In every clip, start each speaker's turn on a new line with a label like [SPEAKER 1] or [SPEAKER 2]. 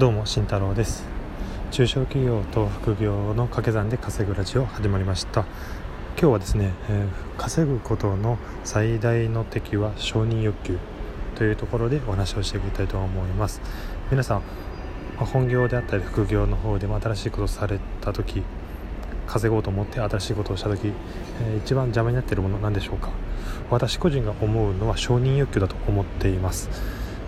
[SPEAKER 1] どうも慎太郎です。中小企業と副業の掛け算で稼ぐラジオ始まりました。今日はですね、えー、稼ぐことの最大の敵は承認欲求というところでお話をしていきたいと思います。皆さん本業であったり副業の方でも新しいことをされた時稼ごうと思って新しいことをした時、えー、一番邪魔になっているもの何でしょうか。私個人が思うのは承認欲求だと思っています、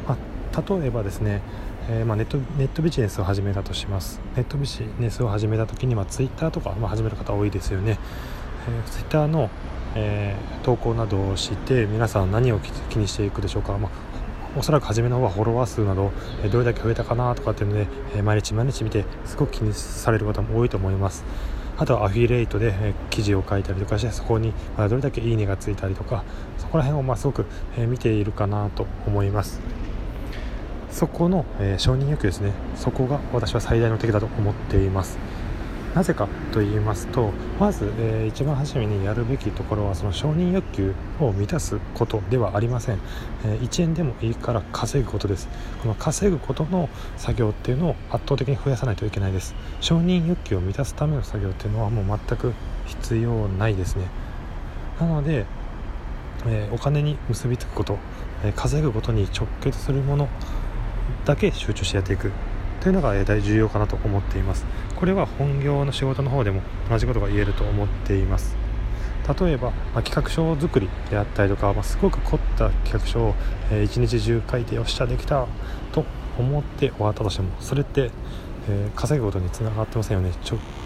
[SPEAKER 1] まあ、例えばですねえー、まあ、ネットネットビジネスを始めたとします。ネットビジネスを始めた時に、まあ、ツイッターとか、まあ、始める方多いですよね、えー、ツイッターの、えー、投稿などをして皆さん何を気にしていくでしょうか、まあ、おそらく初めの方はフォロワー数など、えどれだけ増えたかなとかっていうので、え毎日毎日見てすごく気にされる方も多いと思います。あとはアフィリエイトで、え記事を書いたりとかしてそこに、まどれだけいいねがついたりとかそこら辺をまあすごく、え見ているかなと思います。そこの、えー、承認欲求ですね。そこが私は最大の敵だと思っています。なぜかと言いますとまず、えー、一番初めにやるべきところはその承認欲求を満たすことではありません、えー、1円でもいいから稼ぐことです。この稼ぐことの作業っていうのを圧倒的に増やさないといけないです。承認欲求を満たすための作業っていうのはもう全く必要ないですね。なので、えー、お金に結びつくこと、え稼ぐことに直結するものだけ集中してやっていくというのが大重要かなと思っていますこれは本業の仕事の方でも同じことが言えると思っています例えば、まあ、企画書作りであったりとか、まあ、すごく凝った企画書を、えー、1日中書いてよっしゃできたと思って終わったとしてもそれって、えー、稼ぐことにつながってませんよね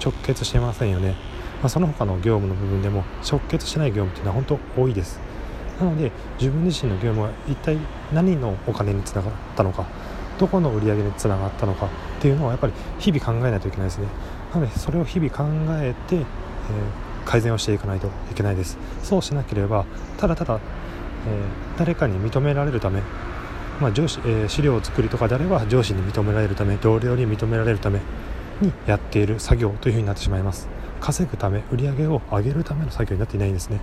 [SPEAKER 1] 直結してませんよね、まあ、その他の業務の部分でも直結してない業務っていうのは本当多いですなので自分自身の業務は一体何のお金につながったのかどこの売り上げにつながったのかっていうのはやっぱり日々考えないといけないですね。なのでそれを日々考えて、えー、改善をしていかないといけないです。そうしなければただただ、えー、誰かに認められるためまあ、上司、えー、資料作りとかであれば上司に認められるため同僚に認められるためにやっている作業というふうになってしまいます。稼ぐため売り上げを上げるための作業になっていないんですね。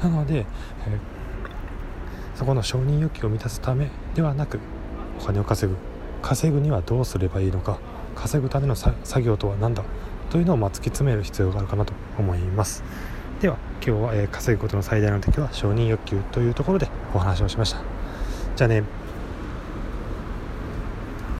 [SPEAKER 1] なので、えー、そこの承認欲求を満たすためではなくお金を稼ぐ。稼ぐにはどうすればいいのか。稼ぐための作業とは何だ。というのをま突き詰める必要があるかなと思います。では今日は、え、稼ぐことの最大の敵は承認欲求というところでお話をしました。じゃあね。